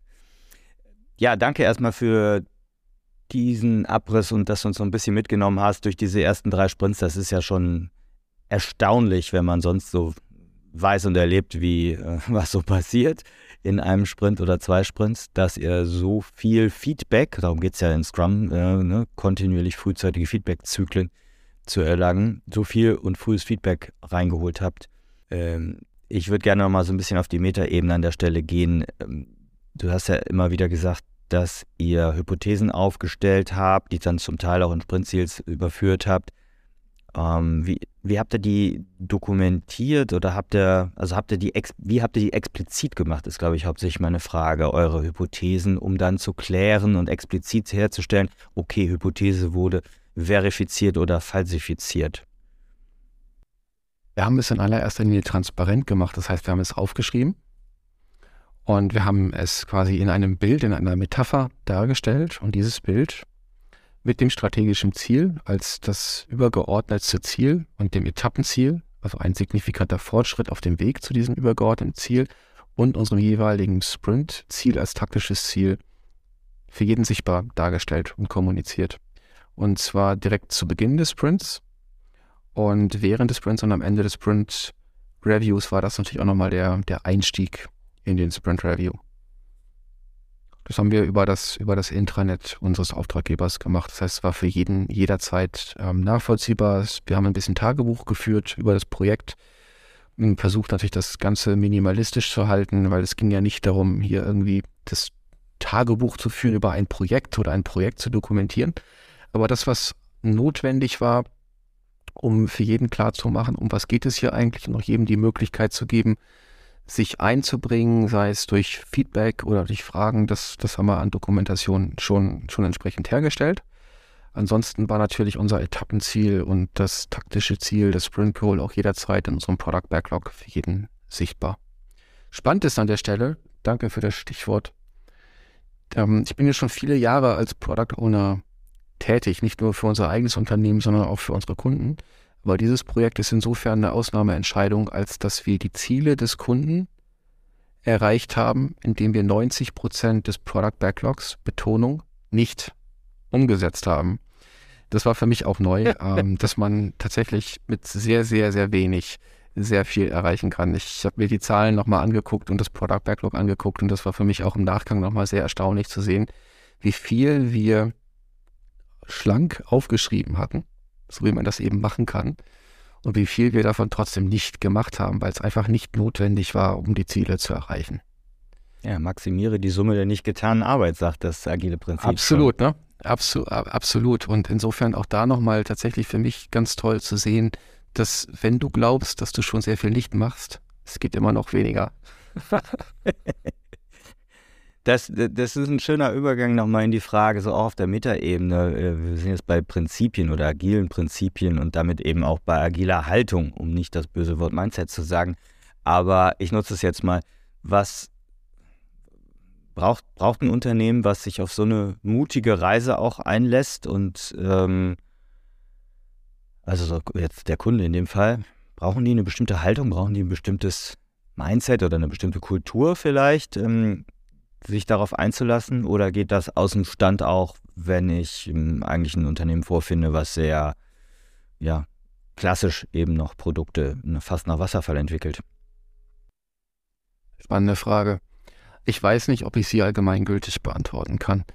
Speaker 2: Ja, danke erstmal für diesen Abriss und dass du uns so ein bisschen mitgenommen hast durch diese ersten drei Sprints. Das ist ja schon erstaunlich, wenn man sonst so weiß und erlebt, wie äh, was so passiert in einem Sprint oder zwei Sprints, dass ihr so viel Feedback, darum geht es ja in Scrum, äh, ne, kontinuierlich frühzeitige Feedback-Zyklen, zu erlangen, so viel und frühes Feedback reingeholt habt. Ähm, ich würde gerne noch mal so ein bisschen auf die Metaebene an der Stelle gehen. Ähm, du hast ja immer wieder gesagt, dass ihr Hypothesen aufgestellt habt, die dann zum Teil auch in Sprintziels überführt habt. Ähm, wie, wie habt ihr die dokumentiert oder habt ihr, also habt ihr die, wie habt ihr die explizit gemacht, ist glaube ich hauptsächlich meine Frage, eure Hypothesen, um dann zu klären und explizit herzustellen, okay, Hypothese wurde verifiziert oder falsifiziert?
Speaker 3: Wir haben es in allererster Linie transparent gemacht. Das heißt, wir haben es aufgeschrieben und wir haben es quasi in einem Bild, in einer Metapher dargestellt. Und dieses Bild mit dem strategischen Ziel als das übergeordnete Ziel und dem Etappenziel, also ein signifikanter Fortschritt auf dem Weg zu diesem übergeordneten Ziel und unserem jeweiligen Sprint-Ziel als taktisches Ziel für jeden sichtbar dargestellt und kommuniziert. Und zwar direkt zu Beginn des Sprints und während des Sprints und am Ende des Sprint-Reviews war das natürlich auch nochmal der, der Einstieg in den Sprint Review. Das haben wir über das, über das Intranet unseres Auftraggebers gemacht. Das heißt, es war für jeden jederzeit ähm, nachvollziehbar. Wir haben ein bisschen Tagebuch geführt über das Projekt. Versucht natürlich das Ganze minimalistisch zu halten, weil es ging ja nicht darum, hier irgendwie das Tagebuch zu führen über ein Projekt oder ein Projekt zu dokumentieren. Aber das, was notwendig war, um für jeden klarzumachen, um was geht es hier eigentlich und auch jedem die Möglichkeit zu geben, sich einzubringen, sei es durch Feedback oder durch Fragen, das, das haben wir an Dokumentation schon, schon entsprechend hergestellt. Ansonsten war natürlich unser Etappenziel und das taktische Ziel des Sprint Goal auch jederzeit in unserem Product Backlog für jeden sichtbar. Spannend ist an der Stelle, danke für das Stichwort. Ähm, ich bin jetzt schon viele Jahre als Product Owner tätig, nicht nur für unser eigenes Unternehmen, sondern auch für unsere Kunden. Weil dieses Projekt ist insofern eine Ausnahmeentscheidung, als dass wir die Ziele des Kunden erreicht haben, indem wir 90 Prozent des Product Backlogs, Betonung, nicht umgesetzt haben. Das war für mich auch neu, ähm, dass man tatsächlich mit sehr, sehr, sehr wenig sehr viel erreichen kann. Ich habe mir die Zahlen nochmal angeguckt und das Product Backlog angeguckt und das war für mich auch im Nachgang nochmal sehr erstaunlich zu sehen, wie viel wir schlank aufgeschrieben hatten so wie man das eben machen kann. Und wie viel wir davon trotzdem nicht gemacht haben, weil es einfach nicht notwendig war, um die Ziele zu erreichen.
Speaker 2: Ja, maximiere die Summe der nicht getanen Arbeit, sagt das agile Prinzip.
Speaker 3: Absolut, schon. ne? Absu absolut. Und insofern auch da nochmal tatsächlich für mich ganz toll zu sehen, dass wenn du glaubst, dass du schon sehr viel nicht machst, es geht immer noch weniger.
Speaker 2: Das, das ist ein schöner Übergang nochmal in die Frage, so auch auf der Metaebene. Äh, wir sind jetzt bei Prinzipien oder agilen Prinzipien und damit eben auch bei agiler Haltung, um nicht das böse Wort Mindset zu sagen. Aber ich nutze es jetzt mal. Was braucht, braucht ein Unternehmen, was sich auf so eine mutige Reise auch einlässt und ähm, also so jetzt der Kunde in dem Fall, brauchen die eine bestimmte Haltung, brauchen die ein bestimmtes Mindset oder eine bestimmte Kultur vielleicht? Ähm, sich darauf einzulassen? Oder geht das aus dem Stand auch, wenn ich ähm, eigentlich ein Unternehmen vorfinde, was sehr, ja, klassisch eben noch Produkte ne, fast nach Wasserfall entwickelt?
Speaker 3: Spannende Frage. Ich weiß nicht, ob ich sie allgemeingültig beantworten kann.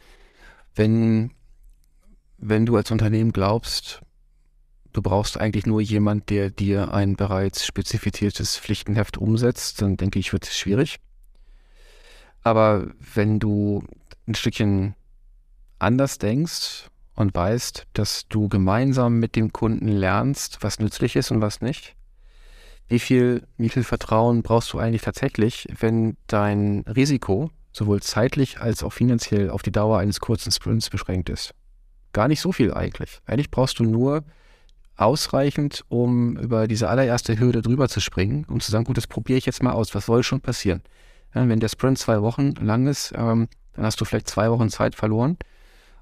Speaker 3: Wenn, wenn du als Unternehmen glaubst, du brauchst eigentlich nur jemand, der dir ein bereits spezifiziertes Pflichtenheft umsetzt, dann denke ich, wird es schwierig. Aber wenn du ein Stückchen anders denkst und weißt, dass du gemeinsam mit dem Kunden lernst, was nützlich ist und was nicht, wie viel, wie viel Vertrauen brauchst du eigentlich tatsächlich, wenn dein Risiko sowohl zeitlich als auch finanziell auf die Dauer eines kurzen Sprints beschränkt ist? Gar nicht so viel eigentlich. Eigentlich brauchst du nur ausreichend, um über diese allererste Hürde drüber zu springen und zu sagen, gut, das probiere ich jetzt mal aus, was soll schon passieren? Ja, wenn der Sprint zwei Wochen lang ist, ähm, dann hast du vielleicht zwei Wochen Zeit verloren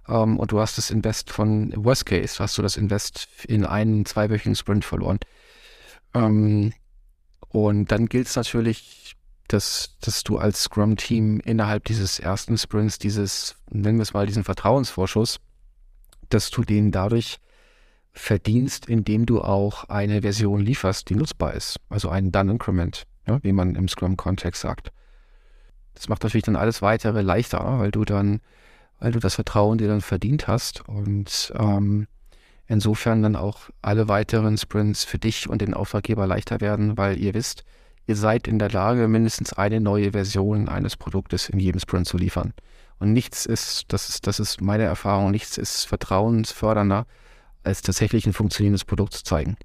Speaker 3: ähm, und du hast das Invest von Worst Case, hast du das Invest in einen zweiwöchigen Sprint verloren. Ähm, und dann gilt es natürlich, dass, dass du als Scrum-Team innerhalb dieses ersten Sprints dieses, nennen wir es mal, diesen Vertrauensvorschuss, dass du den dadurch verdienst, indem du auch eine Version lieferst, die nutzbar ist. Also einen Done Increment, ja, wie man im Scrum-Kontext sagt. Das macht natürlich dann alles weitere leichter, weil du dann, weil du das Vertrauen dir dann verdient hast und ähm, insofern dann auch alle weiteren Sprints für dich und den Auftraggeber leichter werden, weil ihr wisst, ihr seid in der Lage, mindestens eine neue Version eines Produktes in jedem Sprint zu liefern. Und nichts ist, das ist, das ist meine Erfahrung, nichts ist vertrauensfördernder, als tatsächlich ein funktionierendes Produkt zu zeigen.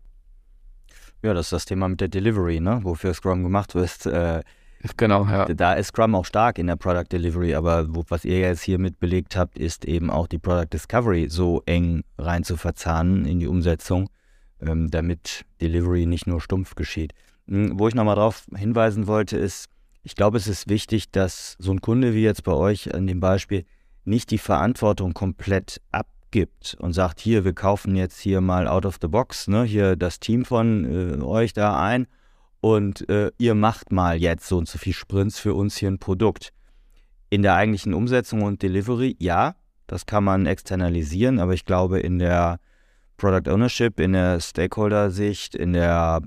Speaker 2: Ja, das ist das Thema mit der Delivery, ne? wofür Scrum gemacht wird. Äh,
Speaker 3: Genau, ja.
Speaker 2: Da ist Scrum auch stark in der Product Delivery, aber wo, was ihr jetzt hier mit belegt habt, ist eben auch die Product Discovery so eng rein zu verzahnen in die Umsetzung, ähm, damit Delivery nicht nur stumpf geschieht. Hm, wo ich nochmal darauf hinweisen wollte, ist, ich glaube, es ist wichtig, dass so ein Kunde wie jetzt bei euch an dem Beispiel nicht die Verantwortung komplett abgibt und sagt, hier, wir kaufen jetzt hier mal out of the box, ne, hier das Team von äh, euch da ein und äh, ihr macht mal jetzt so und so viel Sprints für uns hier ein Produkt. In der eigentlichen Umsetzung und Delivery, ja, das kann man externalisieren, aber ich glaube, in der Product Ownership, in der Stakeholder-Sicht, in der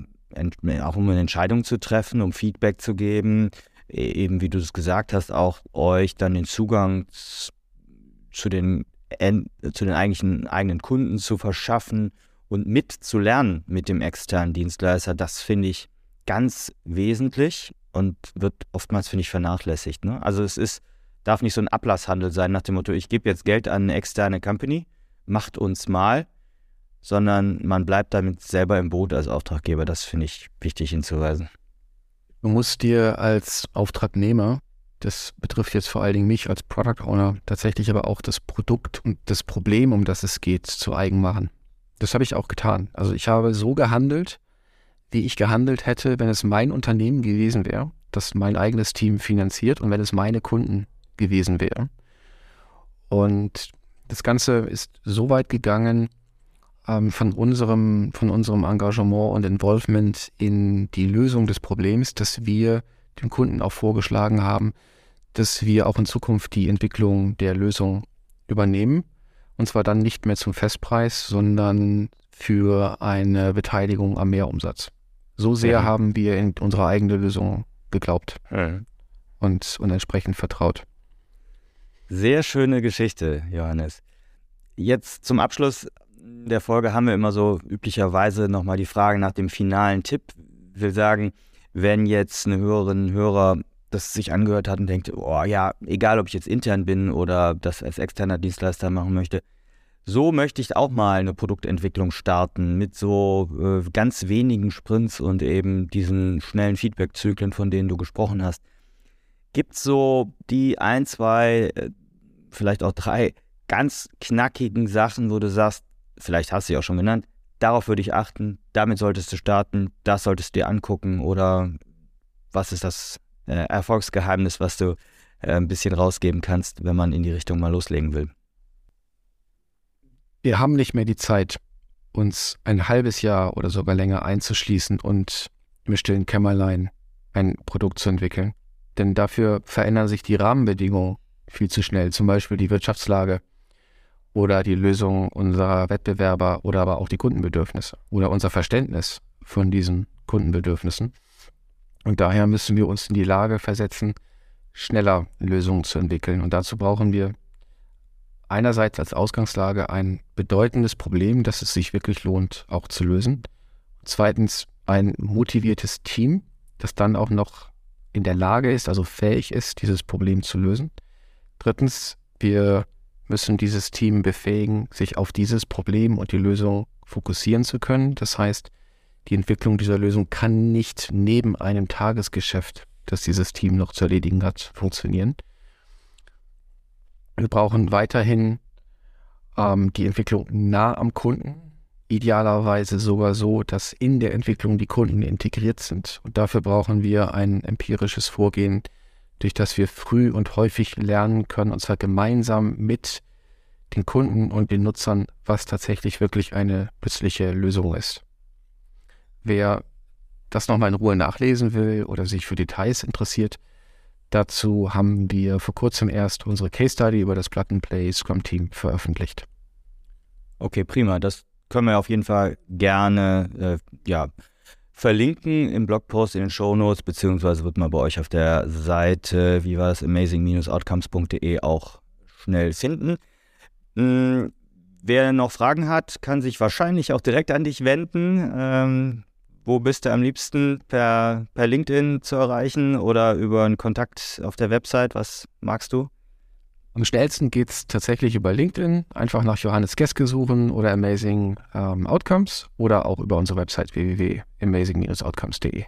Speaker 2: auch um eine Entscheidung zu treffen, um Feedback zu geben, e-, eben wie du es gesagt hast, auch euch dann den Zugang zu den, zu den eigentlichen eigenen Kunden zu verschaffen und mitzulernen mit dem externen Dienstleister, das finde ich ganz wesentlich und wird oftmals, finde ich, vernachlässigt. Ne? Also es ist, darf nicht so ein Ablasshandel sein nach dem Motto, ich gebe jetzt Geld an eine externe Company, macht uns mal, sondern man bleibt damit selber im Boot als Auftraggeber. Das finde ich wichtig hinzuweisen.
Speaker 3: Du musst dir als Auftragnehmer, das betrifft jetzt vor allen Dingen mich als Product Owner, tatsächlich aber auch das Produkt und das Problem, um das es geht, zu eigen machen. Das habe ich auch getan. Also ich habe so gehandelt, wie ich gehandelt hätte, wenn es mein Unternehmen gewesen wäre, das mein eigenes Team finanziert und wenn es meine Kunden gewesen wäre. Und das Ganze ist so weit gegangen ähm, von, unserem, von unserem Engagement und Involvement in die Lösung des Problems, dass wir dem Kunden auch vorgeschlagen haben, dass wir auch in Zukunft die Entwicklung der Lösung übernehmen. Und zwar dann nicht mehr zum Festpreis, sondern für eine Beteiligung am Mehrumsatz. So sehr ja. haben wir in unsere eigene Lösung geglaubt ja. und, und entsprechend vertraut.
Speaker 2: Sehr schöne Geschichte, Johannes. Jetzt zum Abschluss der Folge haben wir immer so üblicherweise nochmal die Frage nach dem finalen Tipp. Ich will sagen, wenn jetzt eine Hörerin, Hörer das sich angehört hat und denkt, oh ja, egal ob ich jetzt intern bin oder das als externer Dienstleister machen möchte, so möchte ich auch mal eine Produktentwicklung starten mit so äh, ganz wenigen Sprints und eben diesen schnellen Feedback-Zyklen, von denen du gesprochen hast. Gibt es so die ein, zwei, äh, vielleicht auch drei ganz knackigen Sachen, wo du sagst, vielleicht hast du sie auch schon genannt, darauf würde ich achten, damit solltest du starten, das solltest du dir angucken oder was ist das äh, Erfolgsgeheimnis, was du äh, ein bisschen rausgeben kannst, wenn man in die Richtung mal loslegen will?
Speaker 3: Wir haben nicht mehr die Zeit, uns ein halbes Jahr oder sogar länger einzuschließen und im stillen Kämmerlein ein Produkt zu entwickeln. Denn dafür verändern sich die Rahmenbedingungen viel zu schnell, zum Beispiel die Wirtschaftslage oder die Lösung unserer Wettbewerber oder aber auch die Kundenbedürfnisse oder unser Verständnis von diesen Kundenbedürfnissen. Und daher müssen wir uns in die Lage versetzen, schneller Lösungen zu entwickeln. Und dazu brauchen wir einerseits als Ausgangslage ein bedeutendes Problem, das es sich wirklich lohnt, auch zu lösen. Zweitens ein motiviertes Team, das dann auch noch in der Lage ist, also fähig ist, dieses Problem zu lösen. Drittens, wir müssen dieses Team befähigen, sich auf dieses Problem und die Lösung fokussieren zu können. Das heißt, die Entwicklung dieser Lösung kann nicht neben einem Tagesgeschäft, das dieses Team noch zu erledigen hat, funktionieren. Wir brauchen weiterhin ähm, die Entwicklung nah am Kunden, idealerweise sogar so, dass in der Entwicklung die Kunden integriert sind. Und dafür brauchen wir ein empirisches Vorgehen, durch das wir früh und häufig lernen können, und zwar gemeinsam mit den Kunden und den Nutzern, was tatsächlich wirklich eine nützliche Lösung ist. Wer das nochmal in Ruhe nachlesen will oder sich für Details interessiert, Dazu haben wir vor kurzem erst unsere Case Study über das Plug-and-Play Scrum Team veröffentlicht.
Speaker 2: Okay, prima. Das können wir auf jeden Fall gerne äh, ja, verlinken im Blogpost, in den Show Notes, beziehungsweise wird man bei euch auf der Seite, wie war das, amazing-outcomes.de auch schnell finden. Hm, wer noch Fragen hat, kann sich wahrscheinlich auch direkt an dich wenden. Ähm, wo bist du am liebsten? Per, per LinkedIn zu erreichen oder über einen Kontakt auf der Website? Was magst du?
Speaker 3: Am schnellsten geht es tatsächlich über LinkedIn. Einfach nach Johannes Geske suchen oder Amazing ähm, Outcomes oder auch über unsere Website www.amazing-outcomes.de.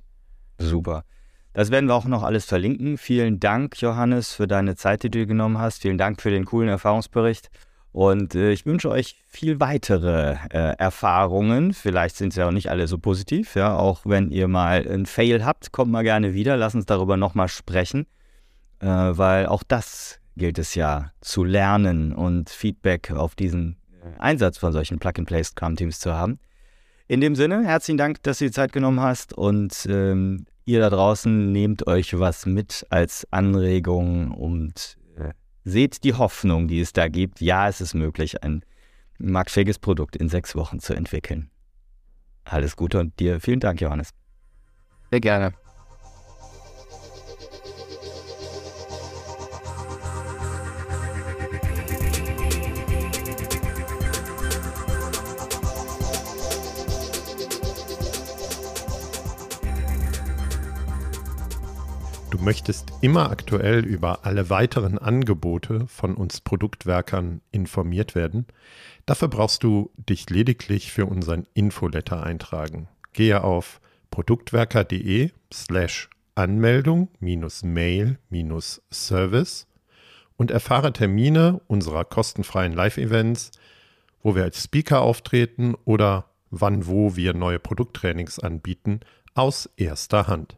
Speaker 2: Super. Das werden wir auch noch alles verlinken. Vielen Dank, Johannes, für deine Zeit, die du genommen hast. Vielen Dank für den coolen Erfahrungsbericht. Und äh, ich wünsche euch viel weitere äh, Erfahrungen. Vielleicht sind sie auch nicht alle so positiv. Ja, auch wenn ihr mal einen Fail habt, kommt mal gerne wieder. Lass uns darüber nochmal sprechen, äh, weil auch das gilt es ja zu lernen und Feedback auf diesen äh, Einsatz von solchen Plug-and-Play-Scrum-Teams zu haben. In dem Sinne, herzlichen Dank, dass du die Zeit genommen hast und ähm, ihr da draußen nehmt euch was mit als Anregung und seht die Hoffnung, die es da gibt. Ja, es ist möglich, ein marktfähiges Produkt in sechs Wochen zu entwickeln. Alles Gute und dir vielen Dank, Johannes.
Speaker 3: Sehr gerne.
Speaker 1: Du möchtest immer aktuell über alle weiteren Angebote von uns Produktwerkern informiert werden? Dafür brauchst du dich lediglich für unseren Infoletter eintragen. Gehe auf produktwerker.de slash Anmeldung Mail Service und erfahre Termine unserer kostenfreien Live-Events, wo wir als Speaker auftreten oder wann wo wir neue Produkttrainings anbieten, aus erster Hand.